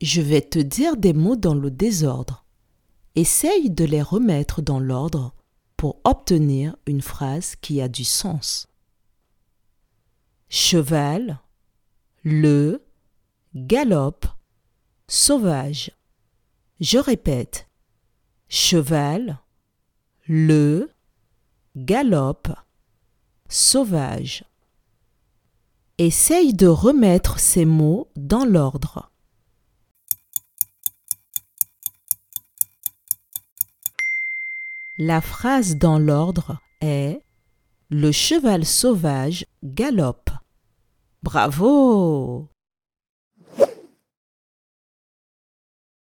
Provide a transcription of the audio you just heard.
Je vais te dire des mots dans le désordre. Essaye de les remettre dans l'ordre pour obtenir une phrase qui a du sens. Cheval, le, galope, sauvage. Je répète. Cheval, le, galope, sauvage. Essaye de remettre ces mots dans l'ordre. La phrase dans l'ordre est Le cheval sauvage galope. Bravo